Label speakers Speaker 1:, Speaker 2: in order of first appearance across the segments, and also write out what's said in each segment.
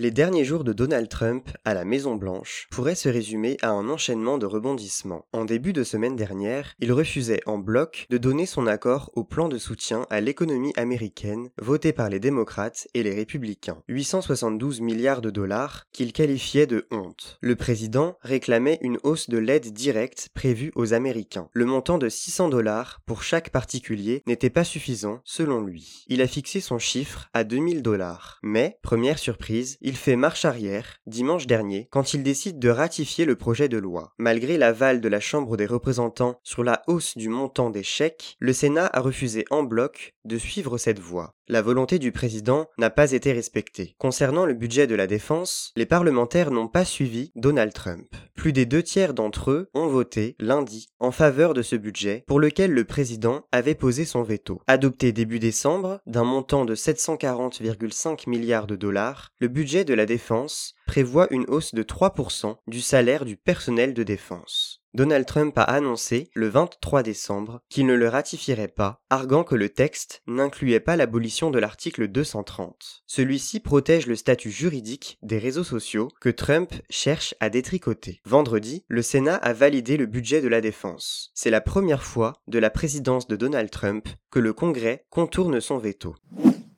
Speaker 1: Les derniers jours de Donald Trump à la Maison Blanche pourraient se résumer à un enchaînement de rebondissements. En début de semaine dernière, il refusait en bloc de donner son accord au plan de soutien à l'économie américaine voté par les démocrates et les républicains. 872 milliards de dollars qu'il qualifiait de honte. Le président réclamait une hausse de l'aide directe prévue aux Américains. Le montant de 600 dollars pour chaque particulier n'était pas suffisant selon lui. Il a fixé son chiffre à 2000 dollars. Mais, première surprise, il fait marche arrière, dimanche dernier, quand il décide de ratifier le projet de loi. Malgré l'aval de la Chambre des représentants sur la hausse du montant des chèques, le Sénat a refusé en bloc de suivre cette voie. La volonté du président n'a pas été respectée. Concernant le budget de la défense, les parlementaires n'ont pas suivi Donald Trump. Plus des deux tiers d'entre eux ont voté lundi en faveur de ce budget pour lequel le président avait posé son veto. Adopté début décembre, d'un montant de 740,5 milliards de dollars, le budget de la défense prévoit une hausse de 3% du salaire du personnel de défense. Donald Trump a annoncé le 23 décembre qu'il ne le ratifierait pas, arguant que le texte n'incluait pas l'abolition de l'article 230. Celui-ci protège le statut juridique des réseaux sociaux que Trump cherche à détricoter. Vendredi, le Sénat a validé le budget de la défense. C'est la première fois de la présidence de Donald Trump que le Congrès contourne son veto.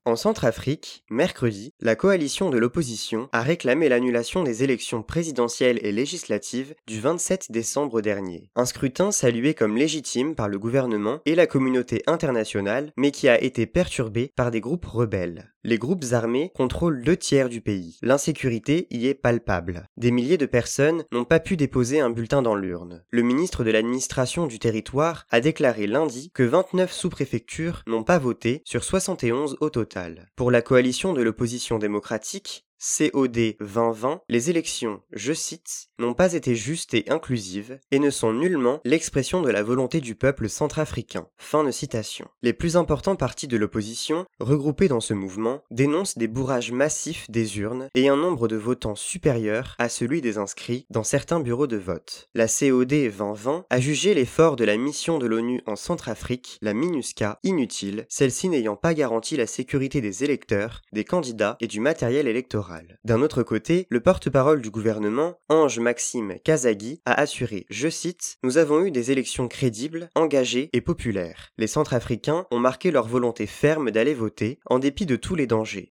Speaker 1: En Centrafrique, mercredi, la coalition de l'opposition a réclamé l'annulation des élections présidentielles et législatives du 27 décembre dernier. Un scrutin salué comme légitime par le gouvernement et la communauté internationale, mais qui a été perturbé par des groupes rebelles. Les groupes armés contrôlent deux tiers du pays. L'insécurité y est palpable. Des milliers de personnes n'ont pas pu déposer un bulletin dans l'urne. Le ministre de l'administration du territoire a déclaré lundi que 29 sous-préfectures n'ont pas voté sur 71 au total. Pour la coalition de l'opposition démocratique, COD 2020, les élections, je cite, n'ont pas été justes et inclusives et ne sont nullement l'expression de la volonté du peuple centrafricain. Fin de citation. Les plus importants partis de l'opposition, regroupés dans ce mouvement, dénoncent des bourrages massifs des urnes et un nombre de votants supérieur à celui des inscrits dans certains bureaux de vote. La COD 2020 a jugé l'effort de la mission de l'ONU en Centrafrique, la MINUSCA, inutile, celle-ci n'ayant pas garanti la sécurité des électeurs, des candidats et du matériel électoral. D'un autre côté, le porte-parole du gouvernement, Ange Maxime Kazagui, a assuré, je cite, Nous avons eu des élections crédibles, engagées et populaires. Les Centrafricains ont marqué leur volonté ferme d'aller voter, en dépit de tous les dangers.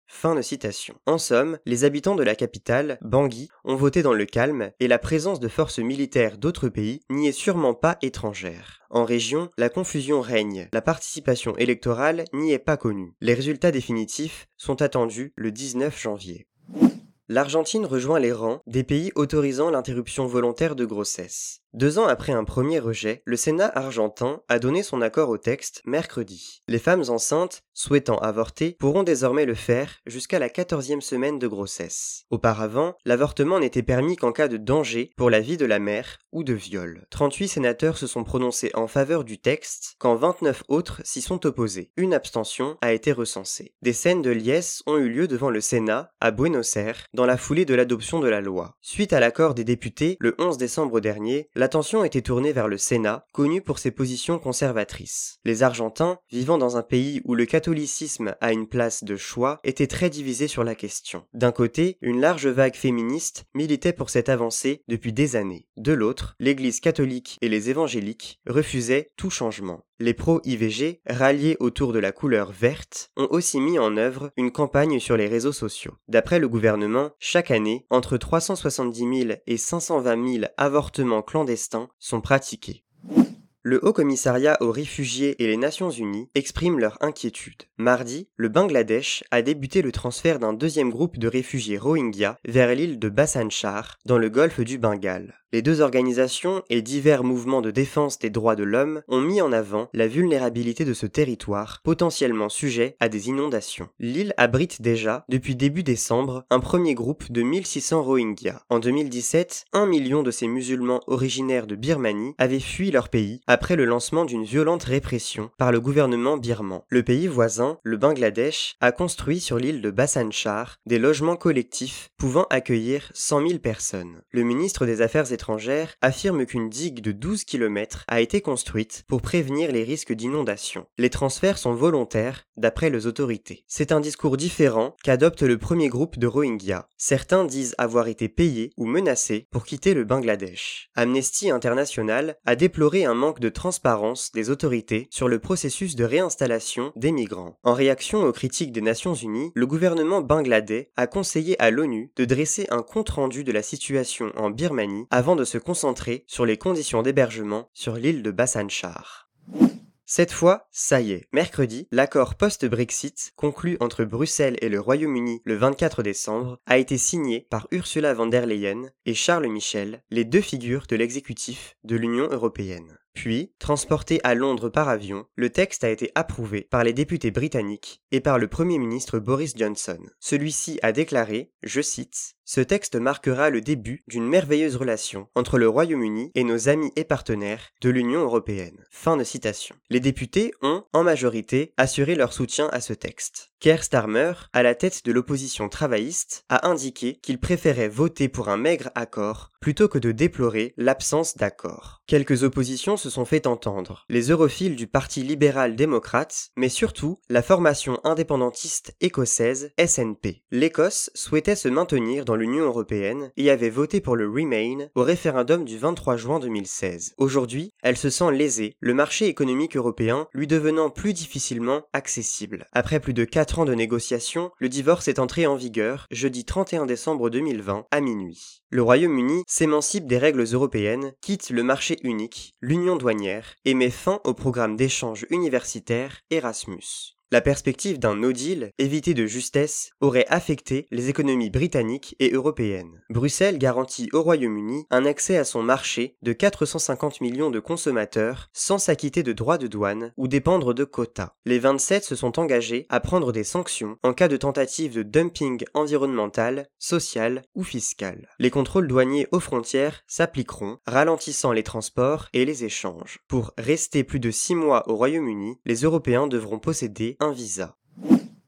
Speaker 1: En somme, les habitants de la capitale, Bangui, ont voté dans le calme et la présence de forces militaires d'autres pays n'y est sûrement pas étrangère. En région, la confusion règne, la participation électorale n'y est pas connue. Les résultats définitifs sont attendus le 19 janvier. L'Argentine rejoint les rangs des pays autorisant l'interruption volontaire de grossesse. Deux ans après un premier rejet, le Sénat argentin a donné son accord au texte mercredi. Les femmes enceintes souhaitant avorter pourront désormais le faire jusqu'à la quatorzième semaine de grossesse. Auparavant, l'avortement n'était permis qu'en cas de danger pour la vie de la mère ou de viol. 38 sénateurs se sont prononcés en faveur du texte, quand 29 autres s'y sont opposés. Une abstention a été recensée. Des scènes de liesse ont eu lieu devant le Sénat, à Buenos Aires, dans la foulée de l'adoption de la loi. Suite à l'accord des députés, le 11 décembre dernier, l'attention était tournée vers le Sénat, connu pour ses positions conservatrices. Les Argentins, vivant dans un pays où le catholicisme a une place de choix, étaient très divisés sur la question. D'un côté, une large vague féministe militait pour cette avancée depuis des années. De l'autre, l'Église catholique et les évangéliques refusaient tout changement. Les pro-IVG, ralliés autour de la couleur verte, ont aussi mis en œuvre une campagne sur les réseaux sociaux. D'après le gouvernement, chaque année, entre 370 000 et 520 000 avortements clandestins sont pratiqués. Le Haut Commissariat aux réfugiés et les Nations Unies expriment leur inquiétude. Mardi, le Bangladesh a débuté le transfert d'un deuxième groupe de réfugiés Rohingyas vers l'île de Bhasan Char, dans le golfe du Bengale. Les deux organisations et divers mouvements de défense des droits de l'homme ont mis en avant la vulnérabilité de ce territoire, potentiellement sujet à des inondations. L'île abrite déjà, depuis début décembre, un premier groupe de 1600 Rohingyas. En 2017, un million de ces musulmans originaires de Birmanie avaient fui leur pays après le lancement d'une violente répression par le gouvernement birman. Le pays voisin, le Bangladesh, a construit sur l'île de Bassan Char des logements collectifs pouvant accueillir 100 000 personnes. Le ministre des Affaires étrangères affirme qu'une digue de 12 km a été construite pour prévenir les risques d'inondation. Les transferts sont volontaires, d'après les autorités. C'est un discours différent qu'adopte le premier groupe de Rohingyas. Certains disent avoir été payés ou menacés pour quitter le Bangladesh. Amnesty International a déploré un manque de transparence des autorités sur le processus de réinstallation des migrants. En réaction aux critiques des Nations Unies, le gouvernement bangladais a conseillé à l'ONU de dresser un compte-rendu de la situation en Birmanie avant de se concentrer sur les conditions d'hébergement sur l'île de Bassan Char. Cette fois, ça y est, mercredi, l'accord post-Brexit, conclu entre Bruxelles et le Royaume-Uni le 24 décembre, a été signé par Ursula von der Leyen et Charles Michel, les deux figures de l'exécutif de l'Union européenne. Puis, transporté à Londres par avion, le texte a été approuvé par les députés britanniques et par le Premier ministre Boris Johnson. Celui-ci a déclaré, je cite, Ce texte marquera le début d'une merveilleuse relation entre le Royaume-Uni et nos amis et partenaires de l'Union européenne. Fin de citation. Les députés ont, en majorité, assuré leur soutien à ce texte. Keir Starmer, à la tête de l'opposition travailliste, a indiqué qu'il préférait voter pour un maigre accord plutôt que de déplorer l'absence d'accord. Quelques oppositions se sont fait entendre, les europhiles du Parti libéral-démocrate, mais surtout la formation indépendantiste écossaise SNP. L'Écosse souhaitait se maintenir dans l'Union européenne et avait voté pour le Remain au référendum du 23 juin 2016. Aujourd'hui, elle se sent lésée, le marché économique européen lui devenant plus difficilement accessible. Après plus de 4 ans de négociations, le divorce est entré en vigueur jeudi 31 décembre 2020 à minuit. Le Royaume-Uni s'émancipe des règles européennes, quitte le marché unique, l'union douanière et met fin au programme d'échange universitaire Erasmus. La perspective d'un no deal, évité de justesse, aurait affecté les économies britanniques et européennes. Bruxelles garantit au Royaume-Uni un accès à son marché de 450 millions de consommateurs sans s'acquitter de droits de douane ou dépendre de quotas. Les 27 se sont engagés à prendre des sanctions en cas de tentative de dumping environnemental, social ou fiscal. Les contrôles douaniers aux frontières s'appliqueront, ralentissant les transports et les échanges. Pour rester plus de 6 mois au Royaume-Uni, les Européens devront posséder un visa.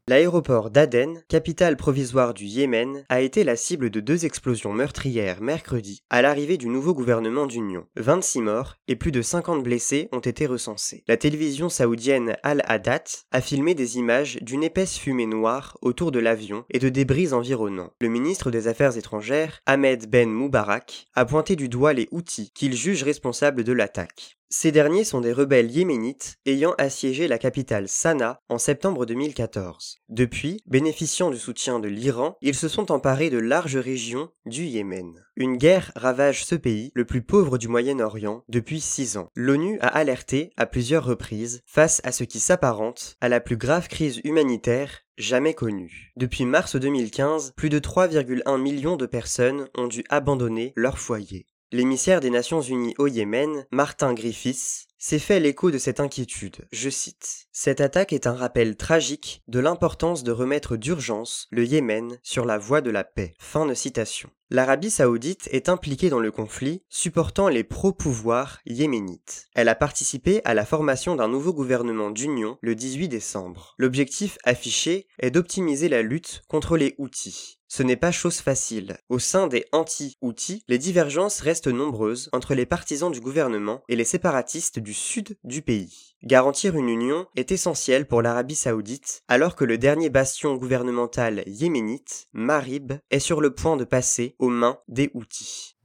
Speaker 1: L'aéroport d'Aden, capitale provisoire du Yémen, a été la cible de deux explosions meurtrières mercredi à l'arrivée du nouveau gouvernement d'union. 26 morts et plus de 50 blessés ont été recensés. La télévision saoudienne Al-Hadat a filmé des images d'une épaisse fumée noire autour de l'avion et de débris environnants. Le ministre des Affaires étrangères, Ahmed Ben Moubarak, a pointé du doigt les outils qu'il juge responsables de l'attaque. Ces derniers sont des rebelles yéménites ayant assiégé la capitale Sanaa en septembre 2014. Depuis, bénéficiant du soutien de l'Iran, ils se sont emparés de larges régions du Yémen. Une guerre ravage ce pays, le plus pauvre du Moyen-Orient, depuis six ans. L'ONU a alerté à plusieurs reprises face à ce qui s'apparente à la plus grave crise humanitaire jamais connue. Depuis mars 2015, plus de 3,1 millions de personnes ont dû abandonner leur foyer. L'émissaire des Nations Unies au Yémen, Martin Griffiths, s'est fait l'écho de cette inquiétude. Je cite. Cette attaque est un rappel tragique de l'importance de remettre d'urgence le Yémen sur la voie de la paix. Fin de citation. L'Arabie saoudite est impliquée dans le conflit, supportant les pro-pouvoirs yéménites. Elle a participé à la formation d'un nouveau gouvernement d'union le 18 décembre. L'objectif affiché est d'optimiser la lutte contre les Houthis. Ce n'est pas chose facile. Au sein des anti-Houthis, les divergences restent nombreuses entre les partisans du gouvernement et les séparatistes du sud du pays. Garantir une union est essentiel pour l'Arabie saoudite, alors que le dernier bastion gouvernemental yéménite, Marib, est sur le point de passer aux mains des Houthis.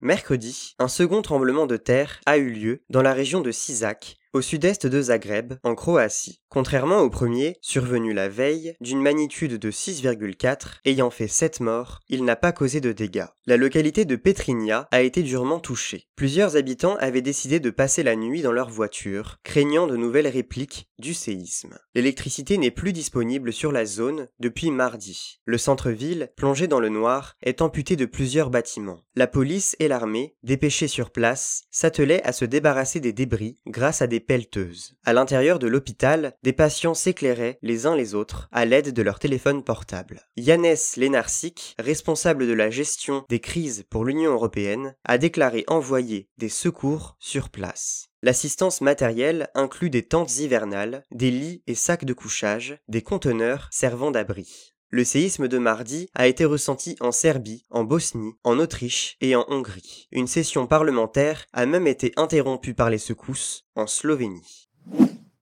Speaker 1: Mercredi, un second tremblement de terre a eu lieu dans la région de Sisak, au sud-est de Zagreb, en Croatie. Contrairement au premier, survenu la veille, d'une magnitude de 6,4, ayant fait 7 morts, il n'a pas causé de dégâts. La localité de Petrinia a été durement touchée. Plusieurs habitants avaient décidé de passer la nuit dans leur voiture, craignant de nouvelles répliques du séisme. L'électricité n'est plus disponible sur la zone depuis mardi. Le centre-ville, plongé dans le noir, est amputé de plusieurs bâtiments. La police et l'armée, dépêchées sur place, s'attelaient à se débarrasser des débris grâce à des pelleteuses. À l'intérieur de l'hôpital, des patients s'éclairaient les uns les autres à l'aide de leur téléphone portable. Yannès Lenarcic, responsable de la gestion des crises pour l'Union européenne, a déclaré envoyer des secours sur place. L'assistance matérielle inclut des tentes hivernales, des lits et sacs de couchage, des conteneurs servant d'abri. Le séisme de mardi a été ressenti en Serbie, en Bosnie, en Autriche et en Hongrie. Une session parlementaire a même été interrompue par les secousses en Slovénie.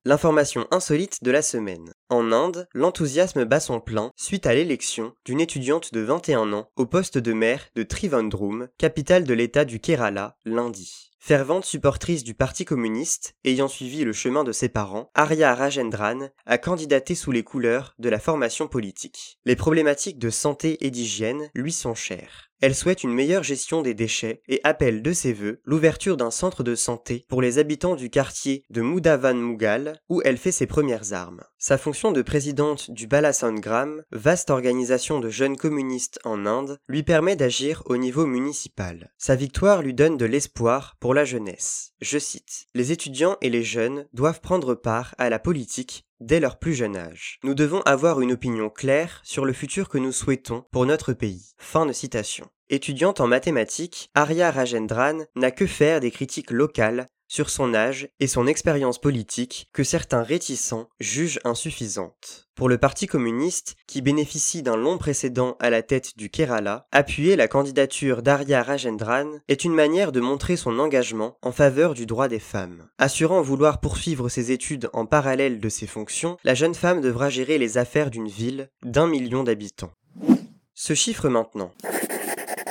Speaker 1: L'information insolite de la semaine. En Inde, l'enthousiasme bat son plein suite à l'élection d'une étudiante de 21 ans au poste de maire de Trivandrum, capitale de l'état du Kerala, lundi. Fervente supportrice du Parti communiste, ayant suivi le chemin de ses parents, Arya Rajendran a candidaté sous les couleurs de la formation politique. Les problématiques de santé et d'hygiène lui sont chères. Elle souhaite une meilleure gestion des déchets et appelle de ses voeux l'ouverture d'un centre de santé pour les habitants du quartier de Mudavan Mughal où elle fait ses premières armes. Sa fonction de présidente du Balasangram, vaste organisation de jeunes communistes en Inde, lui permet d'agir au niveau municipal. Sa victoire lui donne de l'espoir pour la jeunesse. Je cite Les étudiants et les jeunes doivent prendre part à la politique dès leur plus jeune âge. Nous devons avoir une opinion claire sur le futur que nous souhaitons pour notre pays. Fin de citation. Étudiante en mathématiques, Arya Rajendran n'a que faire des critiques locales sur son âge et son expérience politique que certains réticents jugent insuffisantes. Pour le Parti communiste, qui bénéficie d'un long précédent à la tête du Kerala, appuyer la candidature d'Arya Rajendran est une manière de montrer son engagement en faveur du droit des femmes. Assurant vouloir poursuivre ses études en parallèle de ses fonctions, la jeune femme devra gérer les affaires d'une ville d'un million d'habitants. Ce chiffre maintenant.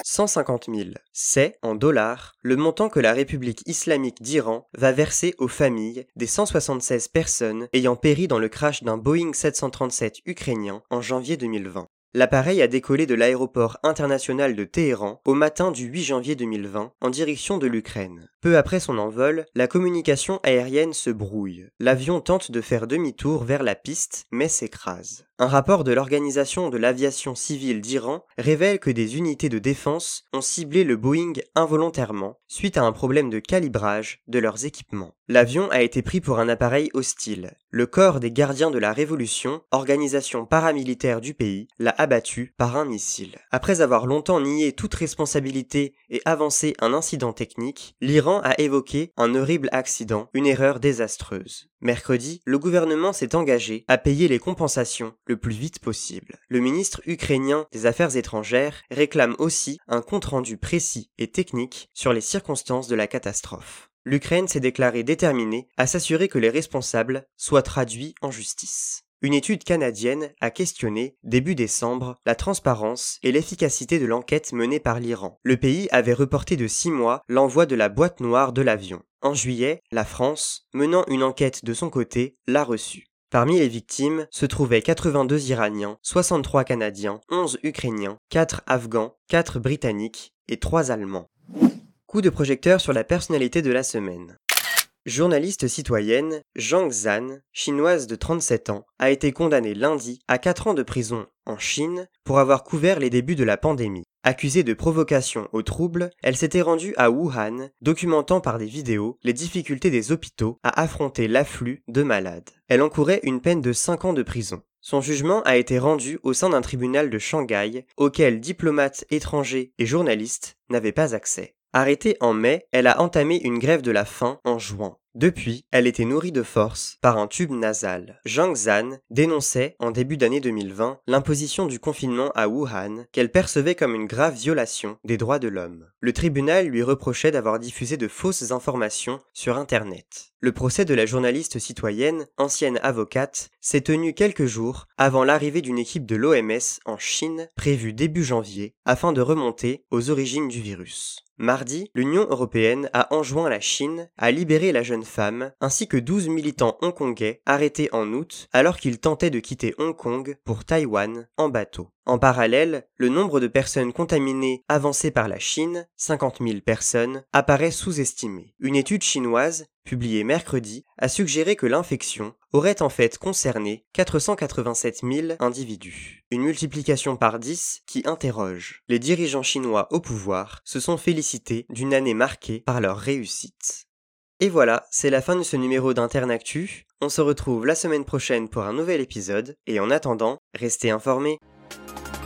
Speaker 1: 150 000. C'est, en dollars, le montant que la République islamique d'Iran va verser aux familles des 176 personnes ayant péri dans le crash d'un Boeing 737 ukrainien en janvier 2020. L'appareil a décollé de l'aéroport international de Téhéran au matin du 8 janvier 2020 en direction de l'Ukraine. Peu après son envol, la communication aérienne se brouille. L'avion tente de faire demi-tour vers la piste mais s'écrase. Un rapport de l'Organisation de l'aviation civile d'Iran révèle que des unités de défense ont ciblé le Boeing involontairement suite à un problème de calibrage de leurs équipements. L'avion a été pris pour un appareil hostile. Le corps des gardiens de la Révolution, organisation paramilitaire du pays, l'a abattu par un missile. Après avoir longtemps nié toute responsabilité et avancé un incident technique, l'Iran a évoqué un horrible accident, une erreur désastreuse. Mercredi, le gouvernement s'est engagé à payer les compensations le plus vite possible. Le ministre ukrainien des Affaires étrangères réclame aussi un compte-rendu précis et technique sur les circonstances de la catastrophe. L'Ukraine s'est déclarée déterminée à s'assurer que les responsables soient traduits en justice. Une étude canadienne a questionné, début décembre, la transparence et l'efficacité de l'enquête menée par l'Iran. Le pays avait reporté de six mois l'envoi de la boîte noire de l'avion. En juillet, la France, menant une enquête de son côté, l'a reçue. Parmi les victimes se trouvaient 82 Iraniens, 63 Canadiens, 11 Ukrainiens, 4 Afghans, 4 Britanniques et 3 Allemands. Coup de projecteur sur la personnalité de la semaine. Journaliste citoyenne, Zhang Zhan, chinoise de 37 ans, a été condamnée lundi à 4 ans de prison en Chine pour avoir couvert les débuts de la pandémie. Accusée de provocation au trouble, elle s'était rendue à Wuhan, documentant par des vidéos les difficultés des hôpitaux à affronter l'afflux de malades. Elle encourait une peine de 5 ans de prison. Son jugement a été rendu au sein d'un tribunal de Shanghai auquel diplomates étrangers et journalistes n'avaient pas accès. Arrêtée en mai, elle a entamé une grève de la faim en juin. Depuis, elle était nourrie de force par un tube nasal. Zhang Zhan dénonçait, en début d'année 2020, l'imposition du confinement à Wuhan qu'elle percevait comme une grave violation des droits de l'homme. Le tribunal lui reprochait d'avoir diffusé de fausses informations sur Internet. Le procès de la journaliste citoyenne, ancienne avocate, s'est tenu quelques jours avant l'arrivée d'une équipe de l'OMS en Chine prévue début janvier afin de remonter aux origines du virus. Mardi, l'Union européenne a enjoint la Chine à libérer la jeune femme ainsi que 12 militants hongkongais arrêtés en août alors qu'ils tentaient de quitter Hong Kong pour Taïwan en bateau. En parallèle, le nombre de personnes contaminées avancé par la Chine, 50 000 personnes, apparaît sous-estimé. Une étude chinoise, publiée mercredi, a suggéré que l'infection aurait en fait concerné 487 000 individus. Une multiplication par 10 qui interroge. Les dirigeants chinois au pouvoir se sont félicités d'une année marquée par leur réussite. Et voilà, c'est la fin de ce numéro d'Internactu. On se retrouve la semaine prochaine pour un nouvel épisode, et en attendant, restez informés. Thank you.